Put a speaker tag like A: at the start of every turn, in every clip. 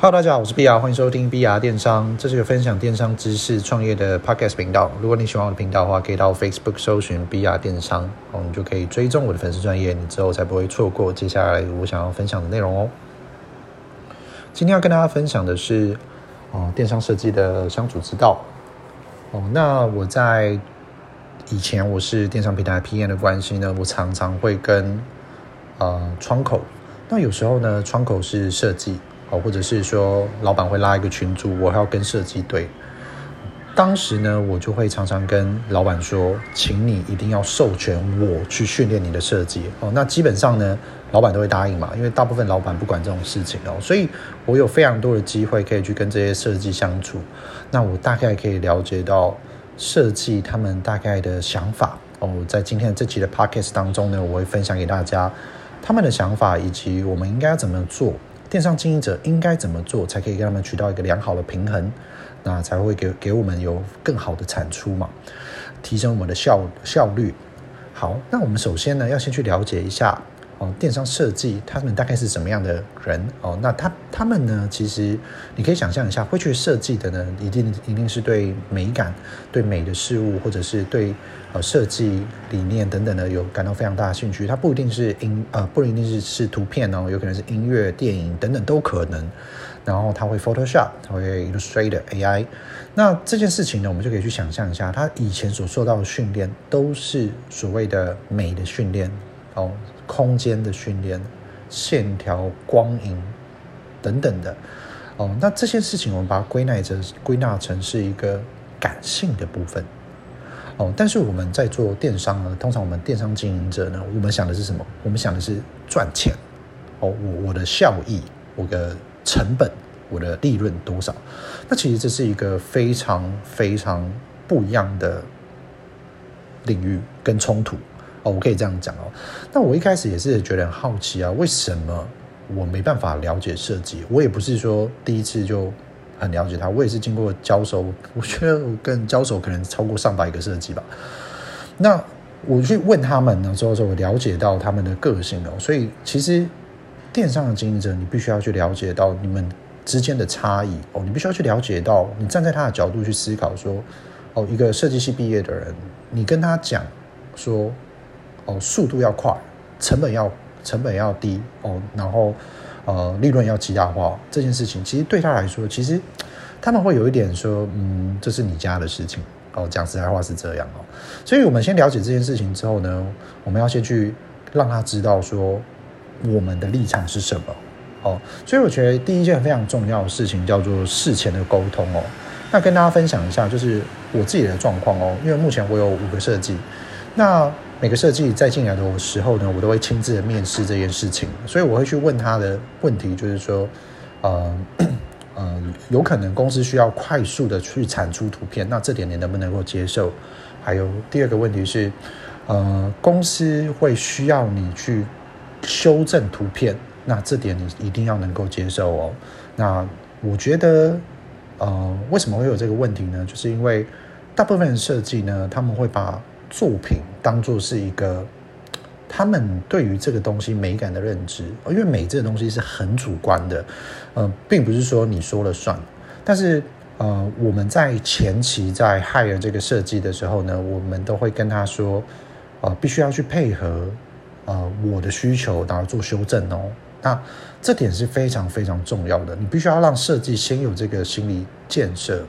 A: Hello，大家好，我是 BR，欢迎收听 BR 电商，这是个分享电商知识创业的 Podcast 频道。如果你喜欢我的频道的话，可以到 Facebook 搜寻 BR 电商，哦，你就可以追踪我的粉丝专业，你之后才不会错过接下来我想要分享的内容哦。今天要跟大家分享的是哦，电商设计的相处之道。哦，那我在以前我是电商平台 PM 的关系呢，我常常会跟呃窗口，那有时候呢，窗口是设计。哦，或者是说，老板会拉一个群组，我还要跟设计对。当时呢，我就会常常跟老板说，请你一定要授权我去训练你的设计。哦，那基本上呢，老板都会答应嘛，因为大部分老板不管这种事情哦，所以我有非常多的机会可以去跟这些设计相处。那我大概可以了解到设计他们大概的想法。哦，在今天这期的 podcast 当中呢，我会分享给大家他们的想法，以及我们应该怎么做。电商经营者应该怎么做，才可以跟他们取到一个良好的平衡，那才会给给我们有更好的产出嘛，提升我们的效效率。好，那我们首先呢，要先去了解一下。哦，电商设计他们大概是什么样的人？哦，那他他们呢？其实你可以想象一下，会去设计的呢，一定一定是对美感、对美的事物，或者是对呃设计理念等等的有感到非常大的兴趣。它不一定是音呃，不一定是是图片哦，有可能是音乐、电影等等都可能。然后他会 Photoshop，他会 Illustrator AI。那这件事情呢，我们就可以去想象一下，他以前所受到的训练都是所谓的美的训练哦。空间的训练、线条、光影等等的哦，那这些事情我们把它归纳成归纳成是一个感性的部分哦。但是我们在做电商呢，通常我们电商经营者呢，我们想的是什么？我们想的是赚钱哦，我我的效益、我的成本、我的利润多少？那其实这是一个非常非常不一样的领域跟冲突。哦，我可以这样讲哦。那我一开始也是觉得很好奇啊，为什么我没办法了解设计？我也不是说第一次就很了解它，我也是经过交手，我觉得我跟交手可能超过上百个设计吧。那我去问他们呢，之后我了解到他们的个性哦。所以其实电商的经营者，你必须要去了解到你们之间的差异哦。你必须要去了解到，你站在他的角度去思考说，哦，一个设计系毕业的人，你跟他讲说。哦，速度要快，成本要成本要低哦，然后呃，利润要极大化。这件事情其实对他来说，其实他们会有一点说，嗯，这是你家的事情哦。讲实在话是这样哦。所以我们先了解这件事情之后呢，我们要先去让他知道说我们的立场是什么哦。所以我觉得第一件非常重要的事情叫做事前的沟通哦。那跟大家分享一下，就是我自己的状况哦。因为目前我有五个设计，那。每个设计在进来的时候呢，我都会亲自的面试这件事情，所以我会去问他的问题，就是说，呃，呃，有可能公司需要快速的去产出图片，那这点你能不能够接受？还有第二个问题是，呃，公司会需要你去修正图片，那这点你一定要能够接受哦。那我觉得，呃，为什么会有这个问题呢？就是因为大部分设计呢，他们会把作品当做是一个他们对于这个东西美感的认知，因为美这个东西是很主观的，呃，并不是说你说了算。但是，呃，我们在前期在害人这个设计的时候呢，我们都会跟他说，呃，必须要去配合呃我的需求，然后做修正哦。那这点是非常非常重要的，你必须要让设计先有这个心理建设。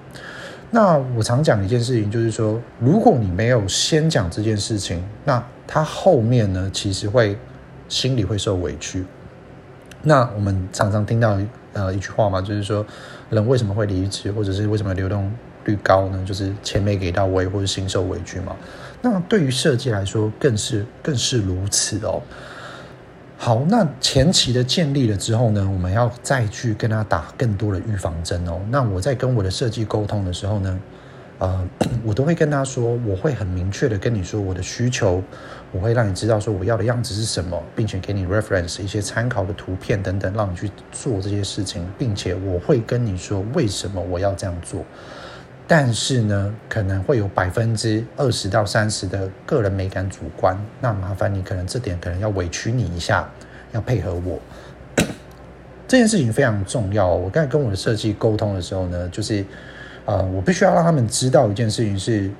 A: 那我常讲一件事情，就是说，如果你没有先讲这件事情，那他后面呢，其实会心里会受委屈。那我们常常听到呃一句话嘛，就是说，人为什么会离职，或者是为什么流动率高呢？就是钱没给到位，或者心受委屈嘛。那对于设计来说，更是更是如此哦。好，那前期的建立了之后呢，我们要再去跟他打更多的预防针哦。那我在跟我的设计沟通的时候呢，呃，我都会跟他说，我会很明确的跟你说我的需求，我会让你知道说我要的样子是什么，并且给你 reference 一些参考的图片等等，让你去做这些事情，并且我会跟你说为什么我要这样做。但是呢，可能会有百分之二十到三十的个人美感主观，那麻烦你可能这点可能要委屈你一下，要配合我。这件事情非常重要。我刚才跟我的设计沟通的时候呢，就是呃，我必须要让他们知道一件事情是，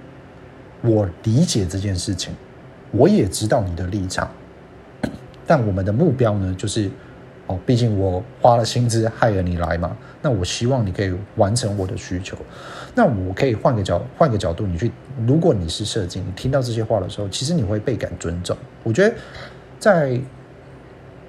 A: 我理解这件事情，我也知道你的立场，但我们的目标呢，就是。哦，毕竟我花了薪资害了你来嘛，那我希望你可以完成我的需求。那我可以换个角换个角度，你去，如果你是设计，你听到这些话的时候，其实你会倍感尊重。我觉得在，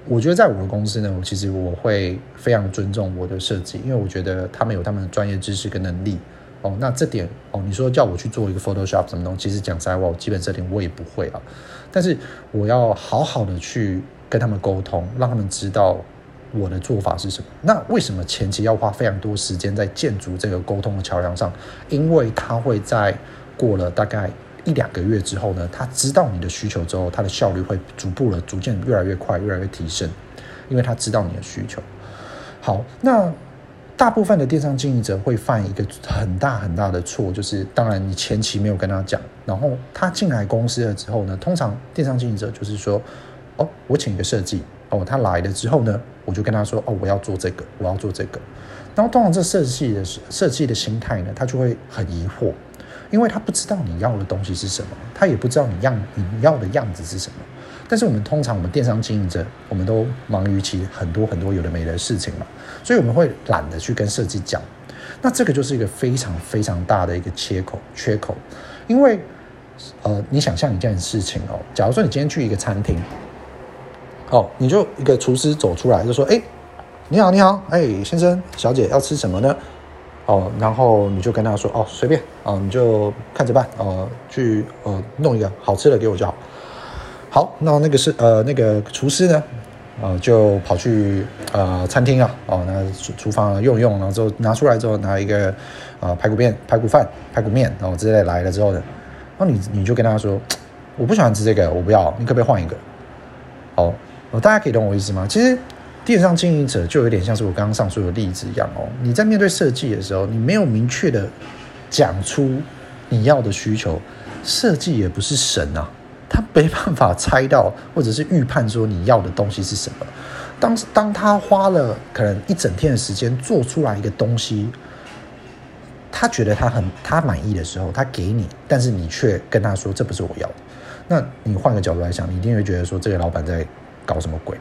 A: 我觉得在我的公司呢，其实我会非常尊重我的设计，因为我觉得他们有他们的专业知识跟能力。哦，那这点哦，你说叫我去做一个 Photoshop 什么东西，其实讲实在话，我基本设定我也不会啊。但是我要好好的去跟他们沟通，让他们知道。我的做法是什么？那为什么前期要花非常多时间在建筑这个沟通的桥梁上？因为他会在过了大概一两个月之后呢，他知道你的需求之后，他的效率会逐步的逐渐越来越快，越来越提升，因为他知道你的需求。好，那大部分的电商经营者会犯一个很大很大的错，就是当然你前期没有跟他讲，然后他进来公司了之后呢，通常电商经营者就是说，哦，我请一个设计。哦，他来了之后呢，我就跟他说：“哦，我要做这个，我要做这个。”然后通常这设计的设计的心态呢，他就会很疑惑，因为他不知道你要的东西是什么，他也不知道你样你要的样子是什么。但是我们通常我们电商经营者，我们都忙于其很多很多有的没的事情嘛，所以我们会懒得去跟设计讲。那这个就是一个非常非常大的一个缺口缺口，因为呃，你想象一件事情哦，假如说你今天去一个餐厅。哦，你就一个厨师走出来就说：“哎，你好，你好，哎，先生、小姐要吃什么呢？”哦，然后你就跟他说：“哦，随便，哦，你就看着办，哦，去呃弄一个好吃的给我就好。”好，那那个是呃那个厨师呢，呃就跑去呃餐厅啊，哦，那厨厨房用一用，然后之后拿出来之后拿一个呃排骨面、排骨饭、排骨面，然后之类来了之后呢，然后你你就跟他说：“我不喜欢吃这个，我不要，你可不可以换一个？”好。哦，大家可以懂我意思吗？其实，电商经营者就有点像是我刚刚上述的例子一样哦。你在面对设计的时候，你没有明确的讲出你要的需求，设计也不是神啊，他没办法猜到或者是预判说你要的东西是什么。当当他花了可能一整天的时间做出来一个东西，他觉得他很他满意的时候，他给你，但是你却跟他说这不是我要的。那你换个角度来想，你一定会觉得说这个老板在。搞什么鬼，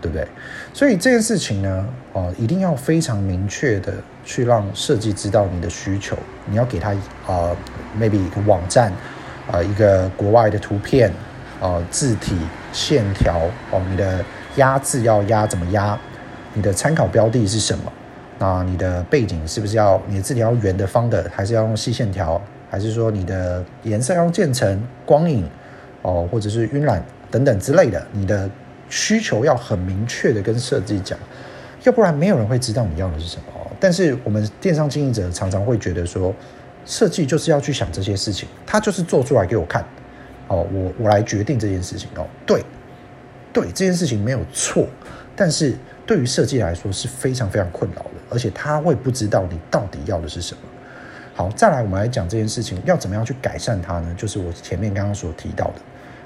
A: 对不对？所以这件事情呢，哦、一定要非常明确的去让设计知道你的需求。你要给他啊、呃，maybe 一个网站，啊、呃，一个国外的图片，啊、呃，字体、线条，哦、你的压字要压怎么压？你的参考标的是什么？那你的背景是不是要你的字体要圆的、方的，还是要用细线条？还是说你的颜色要用渐层、光影，哦、或者是晕染等等之类的？你的需求要很明确的跟设计讲，要不然没有人会知道你要的是什么。但是我们电商经营者常常会觉得说，设计就是要去想这些事情，他就是做出来给我看，哦，我我来决定这件事情哦。对，对，这件事情没有错，但是对于设计来说是非常非常困扰的，而且他会不知道你到底要的是什么。好，再来我们来讲这件事情要怎么样去改善它呢？就是我前面刚刚所提到的，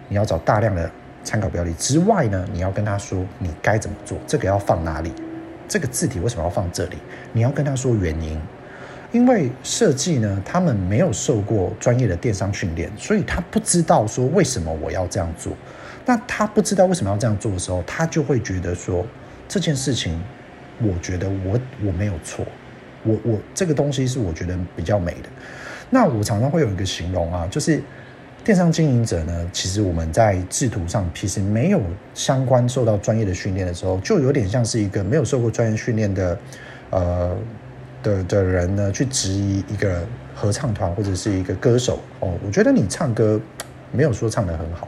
A: 你要找大量的。参考标的之外呢，你要跟他说你该怎么做，这个要放哪里，这个字体为什么要放这里？你要跟他说原因，因为设计呢，他们没有受过专业的电商训练，所以他不知道说为什么我要这样做。那他不知道为什么要这样做的时候，他就会觉得说这件事情，我觉得我我没有错，我我这个东西是我觉得比较美的。那我常常会有一个形容啊，就是。电商经营者呢，其实我们在制图上其实没有相关受到专业的训练的时候，就有点像是一个没有受过专业训练的，呃的的人呢，去质疑一个合唱团或者是一个歌手哦，我觉得你唱歌没有说唱得很好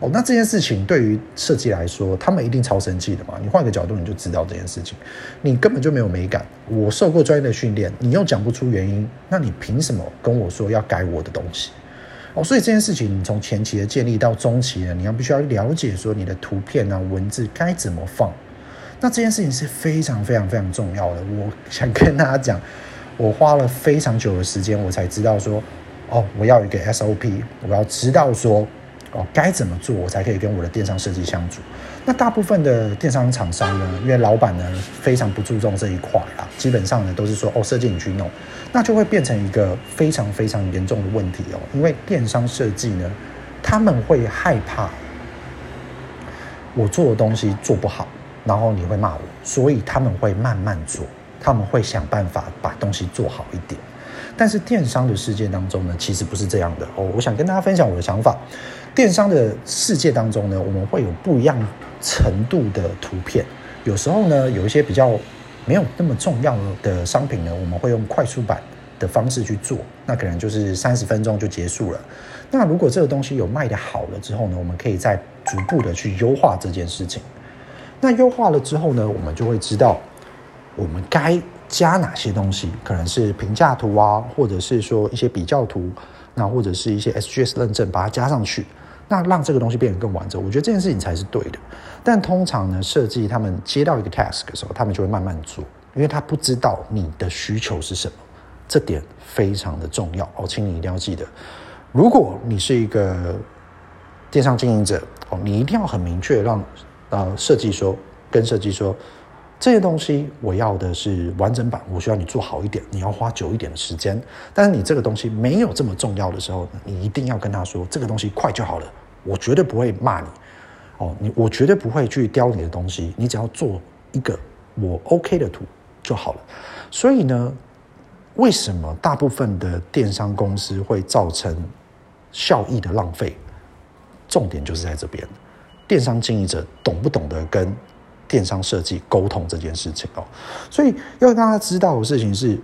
A: 哦，那这件事情对于设计来说，他们一定超生气的嘛。你换个角度，你就知道这件事情，你根本就没有美感。我受过专业的训练，你又讲不出原因，那你凭什么跟我说要改我的东西？哦，所以这件事情，你从前期的建立到中期呢，你要必须要了解说你的图片啊、文字该怎么放。那这件事情是非常非常非常重要的。我想跟大家讲，我花了非常久的时间，我才知道说，哦，我要一个 SOP，我要知道说，哦，该怎么做我才可以跟我的电商设计相处？那大部分的电商厂商呢，因为老板呢非常不注重这一块啊，基本上呢都是说哦，设计你去弄，那就会变成一个非常非常严重的问题哦。因为电商设计呢，他们会害怕我做的东西做不好，然后你会骂我，所以他们会慢慢做，他们会想办法把东西做好一点。但是电商的世界当中呢，其实不是这样的哦。我想跟大家分享我的想法。电商的世界当中呢，我们会有不一样程度的图片。有时候呢，有一些比较没有那么重要的商品呢，我们会用快速版的方式去做，那可能就是三十分钟就结束了。那如果这个东西有卖得好了之后呢，我们可以再逐步的去优化这件事情。那优化了之后呢，我们就会知道我们该。加哪些东西？可能是评价图啊，或者是说一些比较图，那或者是一些 SGS 认证，把它加上去，那让这个东西变得更完整。我觉得这件事情才是对的。但通常呢，设计他们接到一个 task 的时候，他们就会慢慢做，因为他不知道你的需求是什么，这点非常的重要哦，请你一定要记得。如果你是一个电商经营者哦，你一定要很明确让呃设计说，跟设计说。这些东西我要的是完整版，我需要你做好一点，你要花久一点的时间。但是你这个东西没有这么重要的时候，你一定要跟他说，这个东西快就好了，我绝对不会骂你哦，你我绝对不会去雕你的东西，你只要做一个我 OK 的图就好了。所以呢，为什么大部分的电商公司会造成效益的浪费？重点就是在这边，电商经营者懂不懂得跟电商设计沟通这件事情哦，所以要让大家知道的事情是，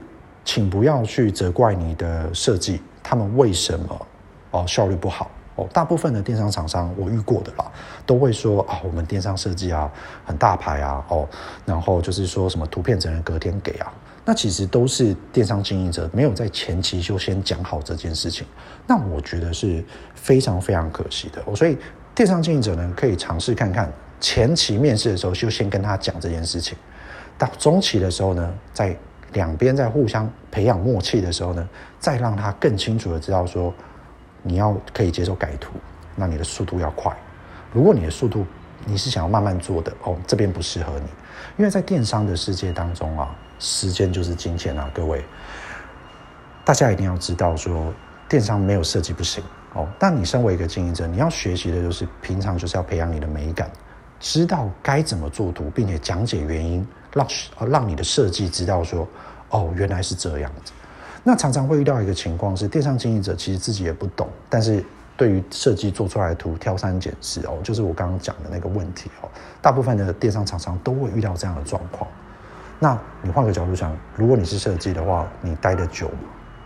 A: 请不要去责怪你的设计，他们为什么哦效率不好哦？大部分的电商厂商我遇过的啦，都会说啊，我们电商设计啊很大牌啊哦，然后就是说什么图片只能隔天给啊，那其实都是电商经营者没有在前期就先讲好这件事情，那我觉得是非常非常可惜的。所以电商经营者呢，可以尝试看看。前期面试的时候就先跟他讲这件事情，到中期的时候呢，在两边在互相培养默契的时候呢，再让他更清楚的知道说，你要可以接受改图，那你的速度要快。如果你的速度你是想要慢慢做的哦，这边不适合你，因为在电商的世界当中啊，时间就是金钱啊，各位，大家一定要知道说，电商没有设计不行哦，但你身为一个经营者，你要学习的就是平常就是要培养你的美感。知道该怎么做图，并且讲解原因，让让你的设计知道说，哦，原来是这样子。那常常会遇到一个情况是，电商经营者其实自己也不懂，但是对于设计做出来的图挑三拣四哦，就是我刚刚讲的那个问题哦。大部分的电商厂商都会遇到这样的状况。那你换个角度想，如果你是设计的话，你待得久，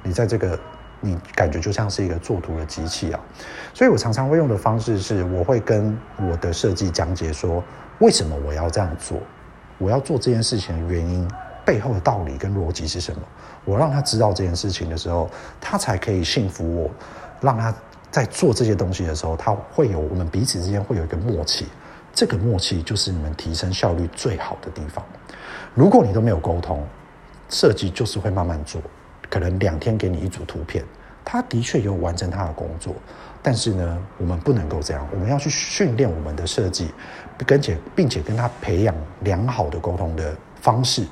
A: 你在这个。你感觉就像是一个作图的机器啊，所以我常常会用的方式是，我会跟我的设计讲解说，为什么我要这样做，我要做这件事情的原因，背后的道理跟逻辑是什么。我让他知道这件事情的时候，他才可以信服我，让他在做这些东西的时候，他会有我们彼此之间会有一个默契。这个默契就是你们提升效率最好的地方。如果你都没有沟通，设计就是会慢慢做。可能两天给你一组图片，他的确有完成他的工作，但是呢，我们不能够这样，我们要去训练我们的设计，并且并且跟他培养良好的沟通的方式，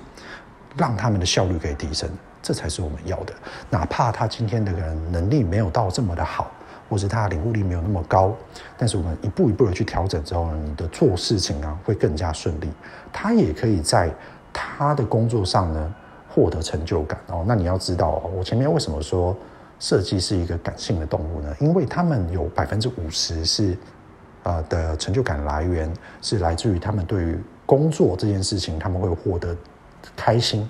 A: 让他们的效率可以提升，这才是我们要的。哪怕他今天的人能力没有到这么的好，或是他的领悟力没有那么高，但是我们一步一步的去调整之后呢，你的做事情啊会更加顺利，他也可以在他的工作上呢。获得成就感哦，那你要知道，我前面为什么说设计是一个感性的动物呢？因为他们有百分之五十是呃的成就感来源是来自于他们对于工作这件事情他们会获得开心。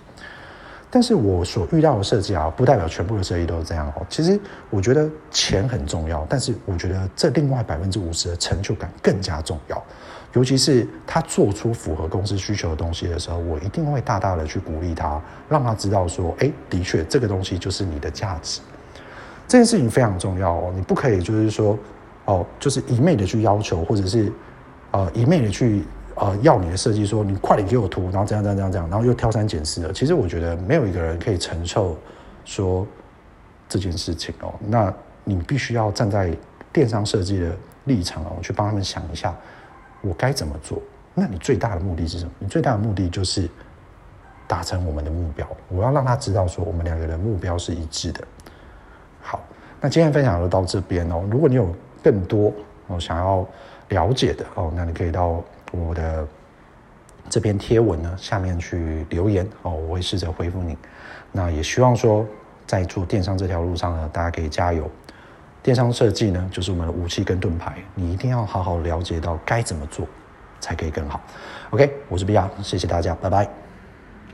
A: 但是我所遇到的设计啊，不代表全部的设计都是这样哦。其实我觉得钱很重要，但是我觉得这另外百分之五十的成就感更加重要。尤其是他做出符合公司需求的东西的时候，我一定会大大的去鼓励他，让他知道说，哎，的确这个东西就是你的价值。这件事情非常重要哦，你不可以就是说，哦，就是一昧的去要求，或者是呃一昧的去呃要你的设计说，你快点给我图，然后这样这样这样这样，然后又挑三拣四的。其实我觉得没有一个人可以承受说这件事情哦。那你必须要站在电商设计的立场哦，去帮他们想一下，我该怎么做？那你最大的目的是什么？你最大的目的就是达成我们的目标。我要让他知道说，我们两个人目标是一致的。好，那今天分享就到这边哦。如果你有更多哦想要了解的哦，那你可以到我的这篇贴文呢下面去留言哦，我会试着回复你。那也希望说，在做电商这条路上呢，大家可以加油。电商设计呢，就是我们的武器跟盾牌，你一定要好好了解到该怎么做，才可以更好。OK，我是 BR，谢谢大家，拜拜。